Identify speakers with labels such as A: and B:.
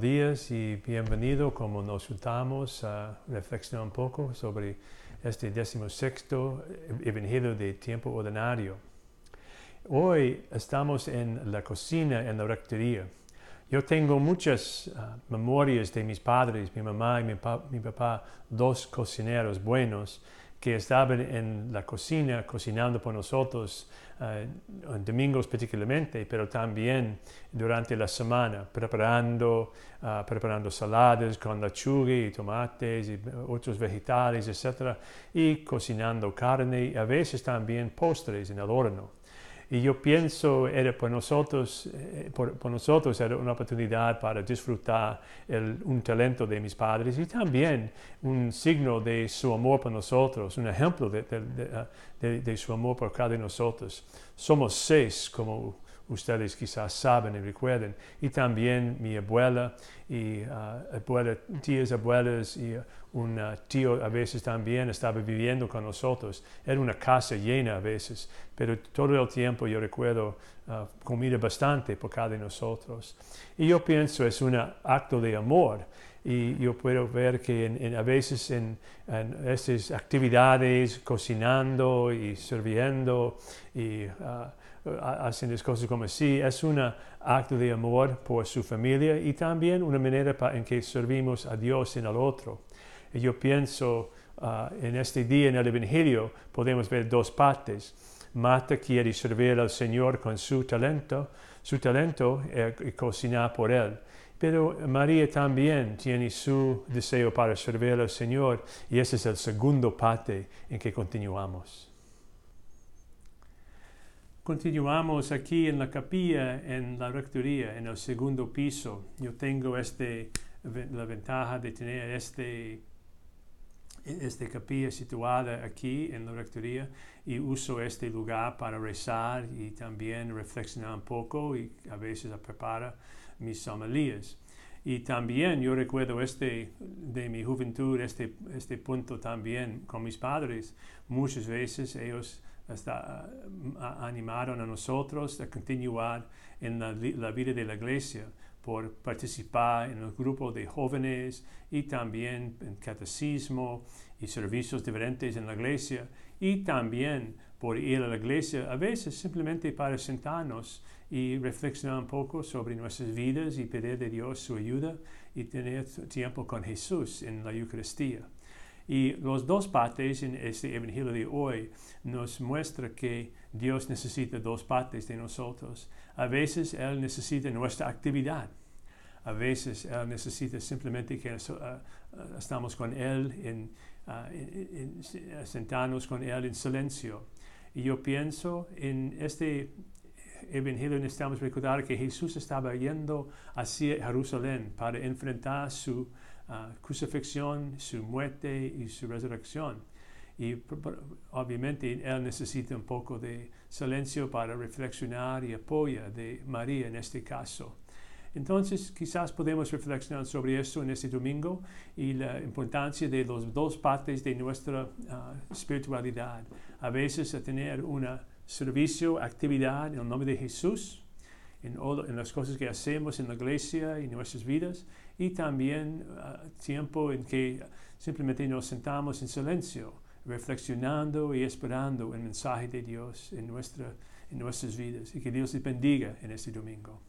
A: días y bienvenido como nos juntamos a reflexionar un poco sobre este decimosexto Evangelio de tiempo ordinario. Hoy estamos en la cocina, en la rectoría. Yo tengo muchas uh, memorias de mis padres, mi mamá y mi papá, dos cocineros buenos que estaban en la cocina cocinando por nosotros, en domingos particularmente, pero también durante la semana, preparando, uh, preparando saladas con lechuga y tomates y otros vegetales, etc. Y cocinando carne y a veces también postres en el horno. Y yo pienso, era por nosotros, eh, nosotros era una oportunidad para disfrutar el, un talento de mis padres y también un signo de su amor por nosotros, un ejemplo de, de su amor por cada de nosotros. Somos seis, como ustedes quizás saben y recuerden, y también mi abuela y uh, abuela, tías, abuelas y un tío a veces también estaba viviendo con nosotros. Era una casa llena a veces, pero todo el tiempo yo recuerdo uh, comida bastante por cada de nosotros. Y yo pienso es un acto de amor y yo puedo ver que a veces en, en, estas actividades, cocinando y sirviendo hacen las cosas como así, es un acto de amor por su familia y también una manera en que servimos a Dios en el otro. Y yo pienso uh, en este día en el Evangelio podemos ver dos partes. Marta quiere servir al Señor con su talento, su talento es cocinar por Él. Pero María también tiene su deseo para servir al Señor y ese es el segundo parte en que continuamos. Continuamos aquí en la capilla, en la rectoría, en el segundo piso. Yo tengo este, la ventaja de tener este, esta capilla situada aquí en la rectoría y uso este lugar para rezar y también reflexionar un poco y a veces prepara mis homilías. Y también yo recuerdo este de mi juventud, este, este punto también con mis padres. Muchas veces ellos hasta, uh, animaron a nosotros a continuar en la, la, vida de la iglesia por participar en el grupo de jóvenes y también en catecismo y servicios diferentes en la iglesia y también por ir a la iglesia a veces simplemente para sentarnos y reflexionar un poco sobre nuestras vidas y pedir de Dios su ayuda y tener tiempo con Jesús en la Eucaristía. Y los dos partes en este Evangelio de hoy nos muestra que Dios necesita dos partes de nosotros. A veces Él necesita nuestra actividad. A veces Él necesita simplemente que uh, uh, estamos con Él, en, uh, en, sentarnos con Él en silencio. Y yo pienso en este Evangelio necesitamos recordar que Jesús estaba yendo hacia Jerusalén para enfrentar su uh, crucifixión, su muerte y su resurrección. Y obviamente él necesita un poco de silencio para reflexionar y apoyo de María en este caso. Entonces, quizás podemos reflexionar sobre eso en este domingo y la importancia de las dos partes de nuestra uh, espiritualidad. A veces a tener un servicio, actividad en el nombre de Jesús, en, en, las cosas que hacemos en la iglesia y en nuestras vidas, y también uh, tiempo en que simplemente nos sentamos en silencio, reflexionando y esperando el mensaje de Dios en, nuestra, en nuestras vidas. Y que Dios les bendiga en este domingo.